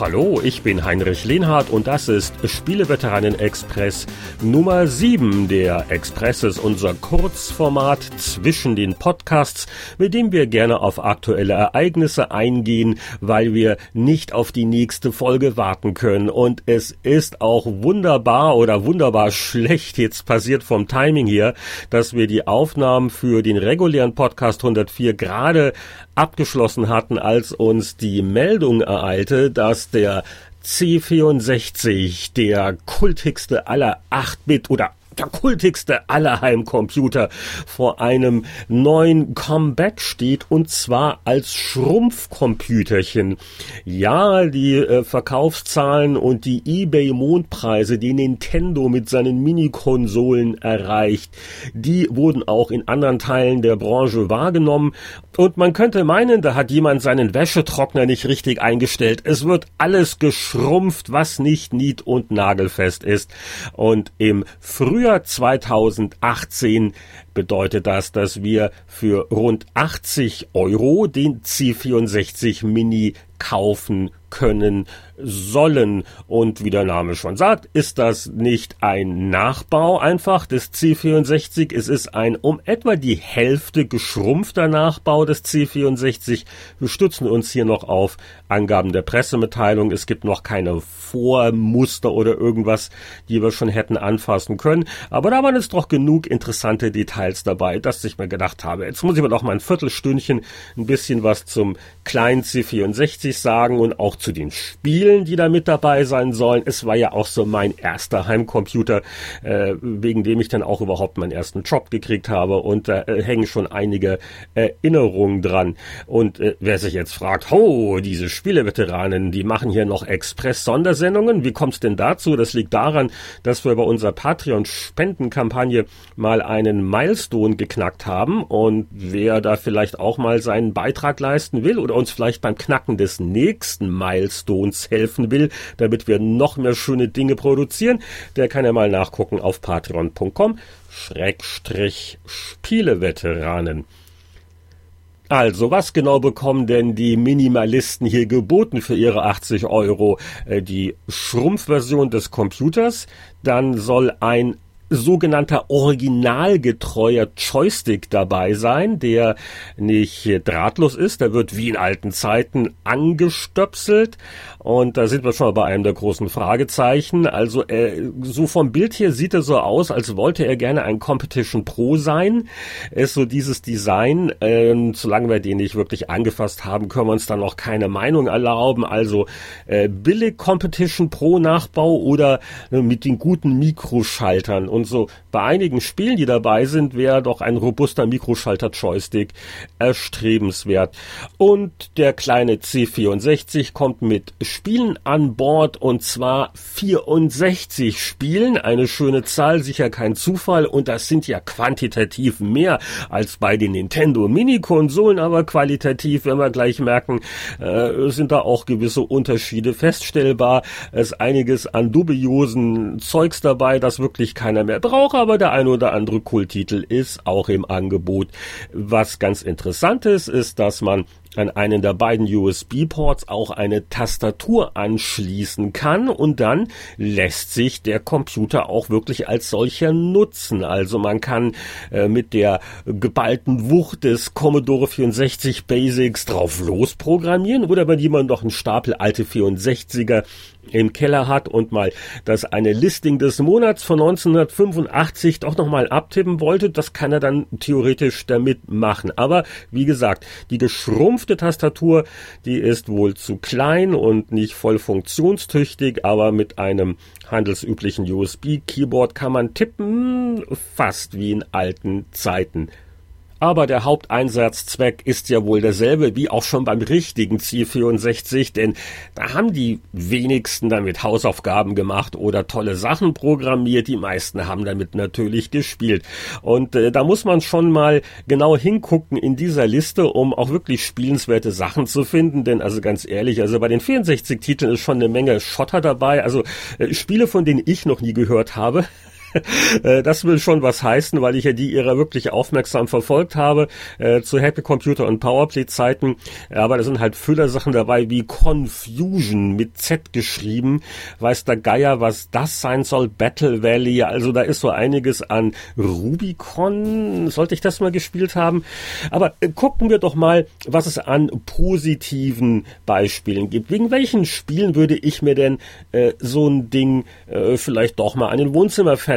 Hallo, ich bin Heinrich Lehnhardt und das ist Spieleveteranen Express Nummer 7. Der Express ist unser Kurzformat zwischen den Podcasts, mit dem wir gerne auf aktuelle Ereignisse eingehen, weil wir nicht auf die nächste Folge warten können. Und es ist auch wunderbar oder wunderbar schlecht jetzt passiert vom Timing hier, dass wir die Aufnahmen für den regulären Podcast 104 gerade abgeschlossen hatten, als uns die Meldung ereilte, dass der C64, der kultigste aller 8-Bit oder der kultigste aller Heimcomputer vor einem neuen Comeback steht und zwar als Schrumpfcomputerchen. Ja, die äh, Verkaufszahlen und die eBay Mondpreise, die Nintendo mit seinen Minikonsolen erreicht, die wurden auch in anderen Teilen der Branche wahrgenommen und man könnte meinen, da hat jemand seinen Wäschetrockner nicht richtig eingestellt. Es wird alles geschrumpft, was nicht nied- und nagelfest ist. Und im Frühjahr 2018 bedeutet das, dass wir für rund 80 Euro den C64 Mini kaufen können sollen. Und wie der Name schon sagt, ist das nicht ein Nachbau einfach des C64. Es ist ein um etwa die Hälfte geschrumpfter Nachbau des C64. Wir stützen uns hier noch auf Angaben der Pressemitteilung. Es gibt noch keine Vormuster oder irgendwas, die wir schon hätten anfassen können. Aber da waren es doch genug interessante Details dabei, dass ich mir gedacht habe, jetzt muss ich mir doch mal ein Viertelstündchen ein bisschen was zum kleinen C64 sagen und auch zu den Spielen, die da mit dabei sein sollen. Es war ja auch so mein erster Heimcomputer, äh, wegen dem ich dann auch überhaupt meinen ersten Job gekriegt habe und da äh, hängen schon einige Erinnerungen dran. Und äh, wer sich jetzt fragt, ho, diese Spieleveteranen, die machen hier noch Express-Sondersendungen. Wie kommt's denn dazu? Das liegt daran, dass wir bei unserer Patreon-Spendenkampagne mal einen Milestone geknackt haben und wer da vielleicht auch mal seinen Beitrag leisten will oder uns vielleicht beim Knacken des nächsten Milestones helfen will, damit wir noch mehr schöne Dinge produzieren, der kann ja mal nachgucken auf patreon.com Schrägstrich Spieleveteranen. Also, was genau bekommen denn die Minimalisten hier geboten für ihre 80 Euro? Äh, die Schrumpfversion des Computers, dann soll ein sogenannter originalgetreuer Joystick dabei sein, der nicht drahtlos ist. Der wird wie in alten Zeiten angestöpselt. Und da sind wir schon bei einem der großen Fragezeichen. Also äh, so vom Bild her sieht er so aus, als wollte er gerne ein Competition Pro sein. Ist so dieses Design. Äh, solange wir den nicht wirklich angefasst haben, können wir uns dann noch keine Meinung erlauben. Also äh, billig Competition Pro Nachbau oder äh, mit den guten Mikroschaltern und so bei einigen Spielen, die dabei sind, wäre doch ein robuster Mikroschalter-Joystick erstrebenswert. Und der kleine C64 kommt mit Spielen an Bord und zwar 64 Spielen. Eine schöne Zahl, sicher kein Zufall und das sind ja quantitativ mehr als bei den Nintendo Mini-Konsolen, aber qualitativ, wenn wir gleich merken, äh, sind da auch gewisse Unterschiede feststellbar. Es ist einiges an dubiosen Zeugs dabei, das wirklich keiner mehr braucht, aber der ein oder andere Kulttitel ist auch im Angebot. Was ganz interessant ist, ist, dass man an einen der beiden USB-Ports auch eine Tastatur anschließen kann und dann lässt sich der Computer auch wirklich als solcher nutzen. Also man kann äh, mit der geballten Wucht des Commodore 64 Basics drauf losprogrammieren oder wenn jemand noch einen Stapel alte 64er im Keller hat und mal das eine Listing des Monats von 1985 doch nochmal abtippen wollte, das kann er dann theoretisch damit machen. Aber wie gesagt, die geschrumpfte Tastatur, die ist wohl zu klein und nicht voll funktionstüchtig, aber mit einem handelsüblichen USB-Keyboard kann man tippen, fast wie in alten Zeiten. Aber der Haupteinsatzzweck ist ja wohl derselbe wie auch schon beim richtigen C64, denn da haben die wenigsten damit Hausaufgaben gemacht oder tolle Sachen programmiert, die meisten haben damit natürlich gespielt. Und äh, da muss man schon mal genau hingucken in dieser Liste, um auch wirklich spielenswerte Sachen zu finden, denn also ganz ehrlich, also bei den 64 Titeln ist schon eine Menge Schotter dabei, also äh, Spiele, von denen ich noch nie gehört habe. Äh, das will schon was heißen, weil ich ja die Ära wirklich aufmerksam verfolgt habe, äh, zu Happy Computer und Powerplay-Zeiten. Aber da sind halt Füllersachen dabei wie Confusion mit Z geschrieben. Weiß der Geier, was das sein soll? Battle Valley. Also da ist so einiges an Rubicon. Sollte ich das mal gespielt haben? Aber äh, gucken wir doch mal, was es an positiven Beispielen gibt. Wegen welchen Spielen würde ich mir denn äh, so ein Ding äh, vielleicht doch mal an den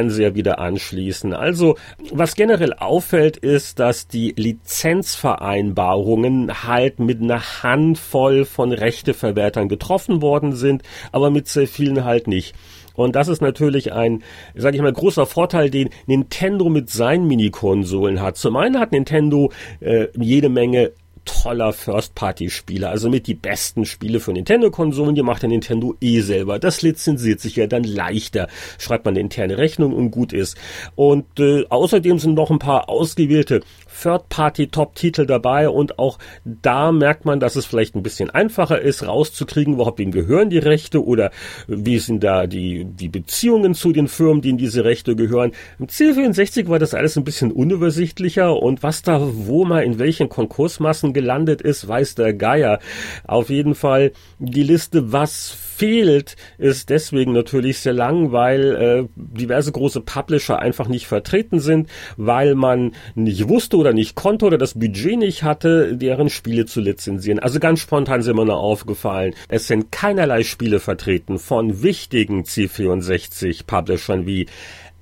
Wohnzimmerfernseher wieder anschließen? Also, was generell auffällt, ist, dass die Lizenzvereinbarungen halt mit einer Handvoll von Rechteverwertern getroffen worden sind, aber mit sehr vielen halt nicht. Und das ist natürlich ein, sage ich mal, großer Vorteil, den Nintendo mit seinen Minikonsolen hat. Zum einen hat Nintendo äh, jede Menge toller First-Party-Spiele, also mit die besten Spiele für Nintendo-Konsolen, die macht der Nintendo eh selber. Das lizenziert sich ja dann leichter. Schreibt man eine interne Rechnung und gut ist. Und äh, außerdem sind noch ein paar ausgewählte Third-Party-Top-Titel dabei und auch da merkt man, dass es vielleicht ein bisschen einfacher ist, rauszukriegen, überhaupt wem gehören die Rechte oder wie sind da die, die Beziehungen zu den Firmen, denen diese Rechte gehören. Im C64 war das alles ein bisschen unübersichtlicher und was da wo mal in welchen Konkursmassen gelandet ist, weiß der Geier. Auf jeden Fall die Liste, was fehlt, ist deswegen natürlich sehr lang, weil äh, diverse große Publisher einfach nicht vertreten sind, weil man nicht wusste oder nicht konnte oder das Budget nicht hatte, deren Spiele zu lizenzieren. Also ganz spontan sind mir nur aufgefallen, es sind keinerlei Spiele vertreten von wichtigen C64 Publishern wie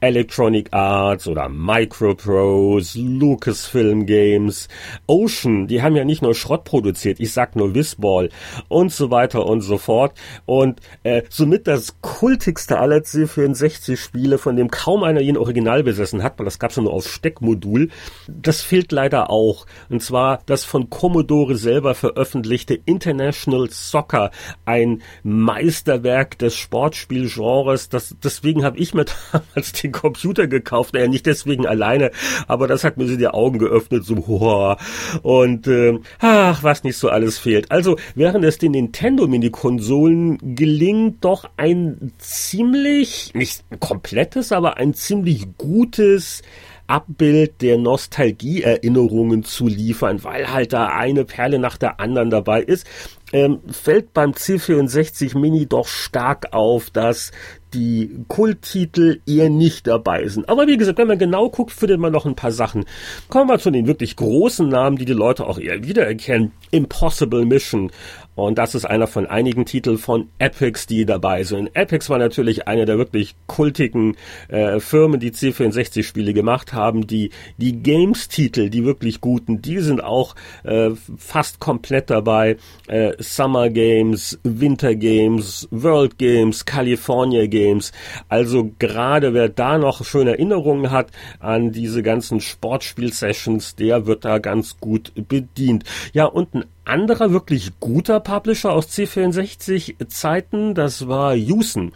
Electronic Arts oder Microprose, Lucasfilm Games, Ocean, die haben ja nicht nur Schrott produziert, ich sag nur Whistball und so weiter und so fort. Und äh, somit das kultigste aller C64-Spiele, von dem kaum einer ihn original besessen hat, weil das gab's nur auf Steckmodul, das fehlt leider auch. Und zwar das von Commodore selber veröffentlichte International Soccer, ein Meisterwerk des Sportspielgenres. Das, deswegen habe ich mir damals den Computer gekauft. Naja, nicht deswegen alleine, aber das hat mir so die Augen geöffnet, so hoa. Und äh, ach, was nicht so alles fehlt. Also, während es den Nintendo-Mini-Konsolen gelingt, doch ein ziemlich, nicht komplettes, aber ein ziemlich gutes Abbild der Nostalgie-Erinnerungen zu liefern, weil halt da eine Perle nach der anderen dabei ist, ähm, fällt beim C64 Mini doch stark auf, dass die Kulttitel eher nicht dabei sind. Aber wie gesagt, wenn man genau guckt, findet man noch ein paar Sachen. Kommen wir zu den wirklich großen Namen, die die Leute auch eher wiedererkennen. Impossible Mission, und das ist einer von einigen Titeln von Epics, die dabei sind. Epics war natürlich eine der wirklich kultigen äh, Firmen, die C64-Spiele gemacht haben. Die, die Games-Titel, die wirklich guten, die sind auch äh, fast komplett dabei. Äh, Summer Games, Winter Games, World Games, California Games. Also gerade wer da noch schöne Erinnerungen hat an diese ganzen Sportspiel-Sessions, der wird da ganz gut bedient. Ja, und ein anderer wirklich guter Publisher aus C64 Zeiten, das war Jusen.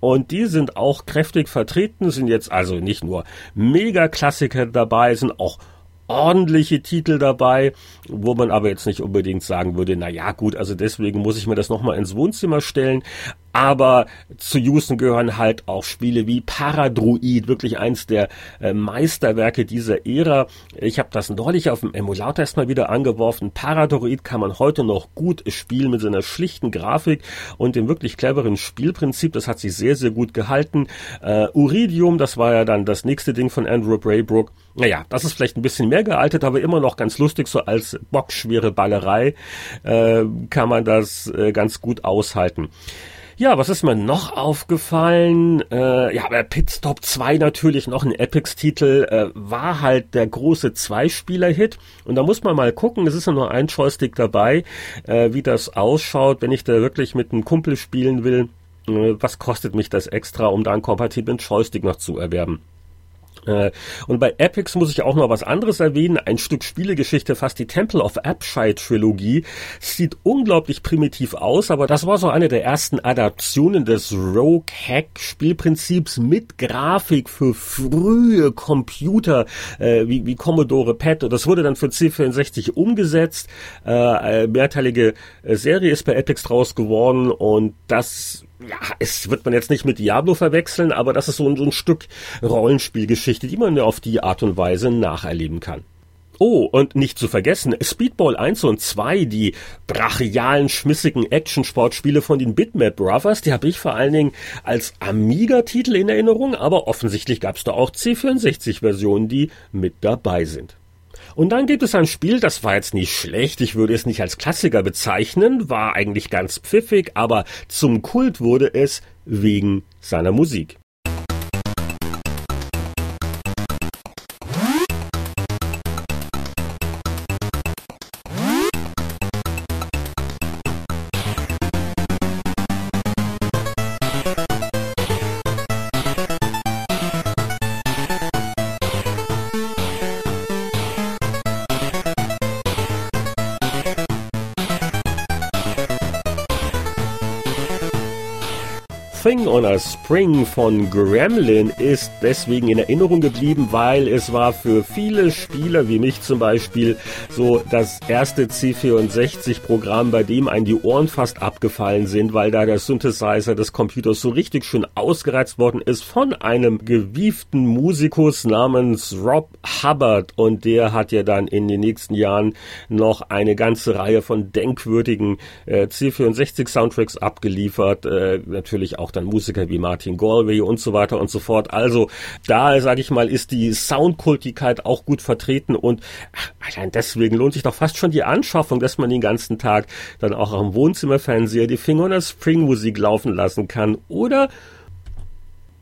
Und die sind auch kräftig vertreten, sind jetzt also nicht nur Mega-Klassiker dabei, sind auch ordentliche Titel dabei, wo man aber jetzt nicht unbedingt sagen würde, na ja, gut, also deswegen muss ich mir das nochmal ins Wohnzimmer stellen. Aber zu Houston gehören halt auch Spiele wie Paradroid, wirklich eins der äh, Meisterwerke dieser Ära. Ich habe das neulich auf dem Emulator erstmal wieder angeworfen. Paradroid kann man heute noch gut spielen mit seiner schlichten Grafik und dem wirklich cleveren Spielprinzip. Das hat sich sehr, sehr gut gehalten. Äh, Uridium, das war ja dann das nächste Ding von Andrew Braybrook. Naja, das ist vielleicht ein bisschen mehr gealtet, aber immer noch ganz lustig, so als bockschwere Ballerei äh, kann man das äh, ganz gut aushalten. Ja, was ist mir noch aufgefallen? Äh, ja, aber Pitstop 2 natürlich noch ein Epics-Titel, äh, war halt der große Zweispieler-Hit. Und da muss man mal gucken, es ist ja nur ein Joystick dabei, äh, wie das ausschaut, wenn ich da wirklich mit einem Kumpel spielen will. Äh, was kostet mich das extra, um da einen kompatiblen Joystick noch zu erwerben? Äh, und bei Epics muss ich auch noch was anderes erwähnen. Ein Stück Spielegeschichte, fast die Temple of Apshai Trilogie. Sieht unglaublich primitiv aus, aber das war so eine der ersten Adaptionen des Rogue Hack Spielprinzips mit Grafik für frühe Computer, äh, wie, wie Commodore PET. Das wurde dann für C64 umgesetzt. Äh, mehrteilige Serie ist bei Epics draus geworden und das ja, es wird man jetzt nicht mit Diablo verwechseln, aber das ist so ein, so ein Stück Rollenspielgeschichte, die man auf die Art und Weise nacherleben kann. Oh, und nicht zu vergessen, Speedball 1 und 2, die brachialen, schmissigen Action-Sportspiele von den Bitmap Brothers, die habe ich vor allen Dingen als Amiga-Titel in Erinnerung, aber offensichtlich gab es da auch C64-Versionen, die mit dabei sind. Und dann gibt es ein Spiel, das war jetzt nicht schlecht, ich würde es nicht als Klassiker bezeichnen, war eigentlich ganz pfiffig, aber zum Kult wurde es wegen seiner Musik. Thing on a Spring von Gremlin ist deswegen in Erinnerung geblieben, weil es war für viele Spieler wie mich zum Beispiel so das erste C64-Programm, bei dem einem die Ohren fast abgefallen sind, weil da der Synthesizer des Computers so richtig schön ausgereizt worden ist von einem gewieften Musikus namens Rob Hubbard. Und der hat ja dann in den nächsten Jahren noch eine ganze Reihe von denkwürdigen äh, C64-Soundtracks abgeliefert, äh, natürlich auch auch dann Musiker wie Martin Galway und so weiter und so fort. Also da, sage ich mal, ist die Soundkultigkeit auch gut vertreten und allein deswegen lohnt sich doch fast schon die Anschaffung, dass man den ganzen Tag dann auch am Wohnzimmerfernseher die Finger in der Springmusik laufen lassen kann oder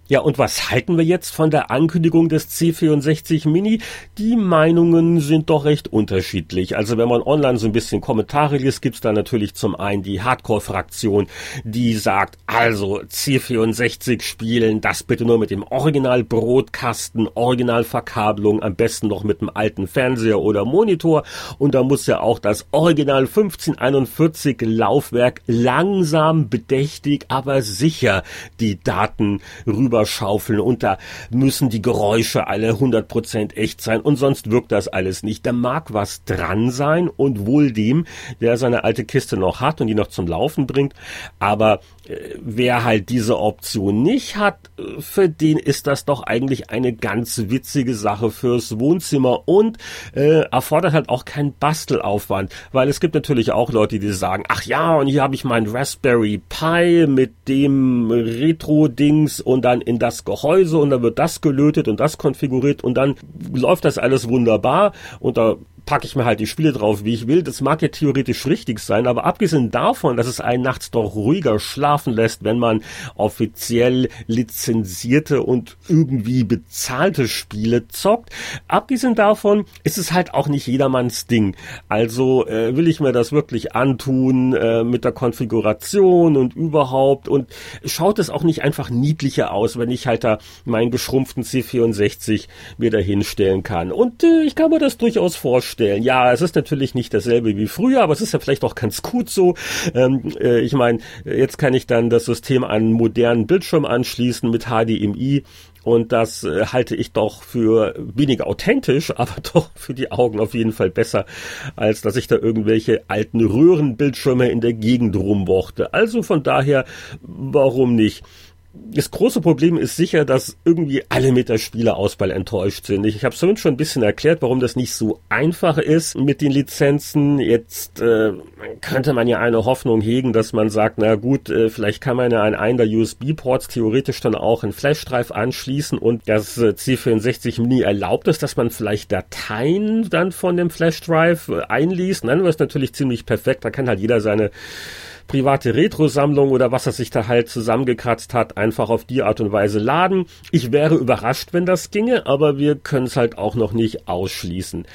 ja, und was halten wir jetzt von der Ankündigung des C64 Mini? Die Meinungen sind doch recht unterschiedlich. Also wenn man online so ein bisschen Kommentare liest, gibt's da natürlich zum einen die Hardcore-Fraktion, die sagt, also C64 spielen, das bitte nur mit dem Original-Brotkasten, Original-Verkabelung, am besten noch mit einem alten Fernseher oder Monitor. Und da muss ja auch das Original 1541 Laufwerk langsam, bedächtig, aber sicher die Daten rüber rüberschaufeln und da müssen die Geräusche alle 100% echt sein und sonst wirkt das alles nicht. Da mag was dran sein und wohl dem, der seine alte Kiste noch hat und die noch zum Laufen bringt, aber wer halt diese Option nicht hat, äh, für den ist das doch eigentlich eine ganz witzige Sache fürs Wohnzimmer und äh, erfordert halt auch keinen Bastelaufwand, weil es gibt natürlich auch Leute, die sagen, ach ja, und hier habe ich mein Raspberry Pi mit dem Retro-Dings und dann in das Gehäuse und dann wird das gelötet und das konfiguriert und dann läuft das alles wunderbar und da packe ich mir halt die Spiele drauf, wie ich will. Das mag ja theoretisch richtig sein, aber abgesehen davon, dass es einen nachts doch ruhiger schlafen lässt, wenn man offiziell lizenzierte und irgendwie bezahlte Spiele zockt, abgesehen davon ist es halt auch nicht jedermanns Ding. Also äh, will ich mir das wirklich antun äh, mit der Konfiguration und überhaupt und schaut es auch nicht einfach niedlicher aus, wenn ich halt da meinen geschrumpften C64 mir da hinstellen kann. Und äh, ich kann mir das durchaus vorstellen stellen. Ja, es ist natürlich nicht dasselbe wie früher, aber es ist ja vielleicht auch ganz gut so. Ähm, äh, ich meine, jetzt kann ich dann das System an einen modernen Bildschirm anschließen mit HDMI und das äh, halte ich doch für weniger authentisch, aber doch für die Augen auf jeden Fall besser, als dass ich da irgendwelche alten Röhrenbildschirme in der Gegend rumwochte. Also von daher, warum nicht? Das große Problem ist sicher, dass irgendwie alle mit der Spielerauswahl enttäuscht sind. Ich, ich habe vorhin schon ein bisschen erklärt, warum das nicht so einfach ist mit den Lizenzen. Jetzt äh, könnte man ja eine Hoffnung hegen, dass man sagt, na gut, äh, vielleicht kann man ja an einen der USB-Ports theoretisch dann auch einen Flash-Drive anschließen und das äh, C64 Mini erlaubt es, dass man vielleicht Dateien dann von dem Flash-Drive äh, einliest. Nein, das ist natürlich ziemlich perfekt. Da kann halt jeder seine private Retro-Sammlung oder was er sich da halt zusammengekratzt hat, einfach auf die Art und Weise laden. Ich wäre überrascht, wenn das ginge, aber wir können es halt auch noch nicht ausschließen.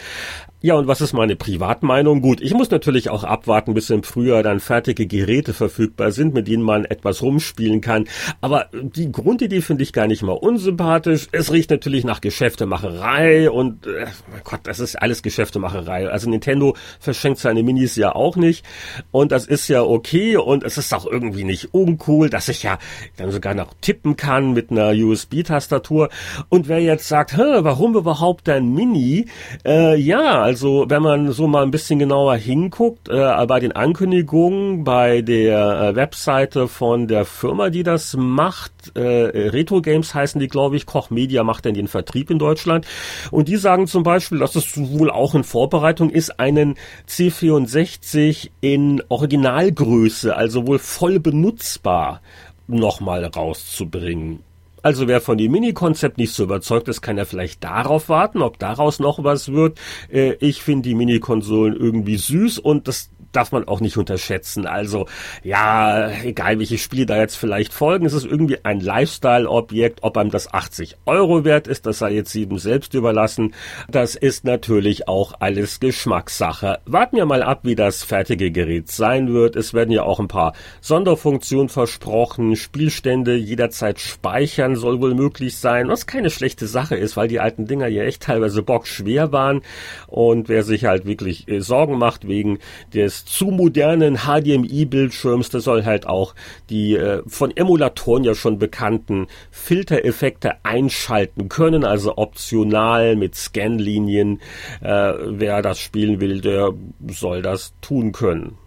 Ja, und was ist meine Privatmeinung? Gut, ich muss natürlich auch abwarten, bis im Frühjahr dann fertige Geräte verfügbar sind, mit denen man etwas rumspielen kann. Aber die Grundidee finde ich gar nicht mal unsympathisch. Es riecht natürlich nach Geschäftemacherei und, äh, mein Gott, das ist alles Geschäftemacherei. Also Nintendo verschenkt seine Minis ja auch nicht. Und das ist ja okay und es ist auch irgendwie nicht uncool, dass ich ja dann sogar noch tippen kann mit einer USB-Tastatur. Und wer jetzt sagt, warum überhaupt ein Mini? Äh, ja, Also wenn man so mal ein bisschen genauer hinguckt, äh, bei den Ankündigungen bei der äh, Webseite von der Firma, die das macht, äh, Retro Games heißen die, glaube ich, Koch Media macht dann den Vertrieb in Deutschland. Und die sagen zum Beispiel, dass es wohl auch in Vorbereitung ist, einen C64 in Originalgröße, also wohl voll benutzbar, nochmal rauszubringen. Also wer von dem Mini-Konzept nicht so überzeugt ist, kann ja vielleicht darauf warten, ob daraus noch was wird. Äh, ich finde die Mini-Konsolen irgendwie süß und das darf man auch nicht unterschätzen. Also ja, egal welche Spiele da jetzt vielleicht folgen, es ist irgendwie ein Lifestyle-Objekt. Ob einem das 80 Euro wert ist, das sei jetzt jedem selbst überlassen. Das ist natürlich auch alles Geschmackssache. Warten wir mal ab, wie das fertige Gerät sein wird. Es werden ja auch ein paar Sonderfunktionen versprochen. Spielstände jederzeit speichern soll wohl möglich sein, was keine schlechte Sache ist, weil die alten Dinger ja echt teilweise bockschwer waren. Und wer sich halt wirklich äh, Sorgen macht wegen des zu modernen HDMI-Bildschirms, der soll halt auch die äh, von Emulatoren ja schon bekannten Filtereffekte einschalten können, also optional mit Scanlinien. Äh, wer das spielen will, der soll das tun können.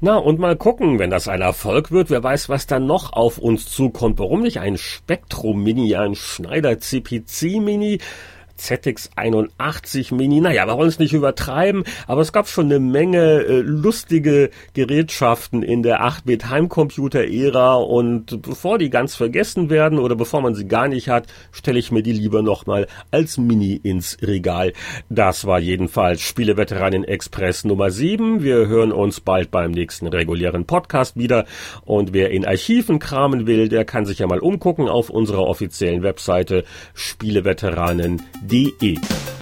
Na, und mal gucken, wenn das ein Erfolg wird, wer weiß, was dann noch auf uns zukommt. Warum nicht ein Spektrum Mini, ein Schneider CPC Mini? ZX81 Mini. Naja, wir wollen es nicht übertreiben, aber es gab schon eine Menge äh, lustige Gerätschaften in der 8-Bit Heimcomputer-Ära und bevor die ganz vergessen werden oder bevor man sie gar nicht hat, stelle ich mir die lieber nochmal als Mini ins Regal. Das war jedenfalls Spieleveteranen Express Nummer 7. Wir hören uns bald beim nächsten regulären Podcast wieder und wer in Archiven kramen will, der kann sich ja mal umgucken auf unserer offiziellen Webseite Spieleveteranen.de DE.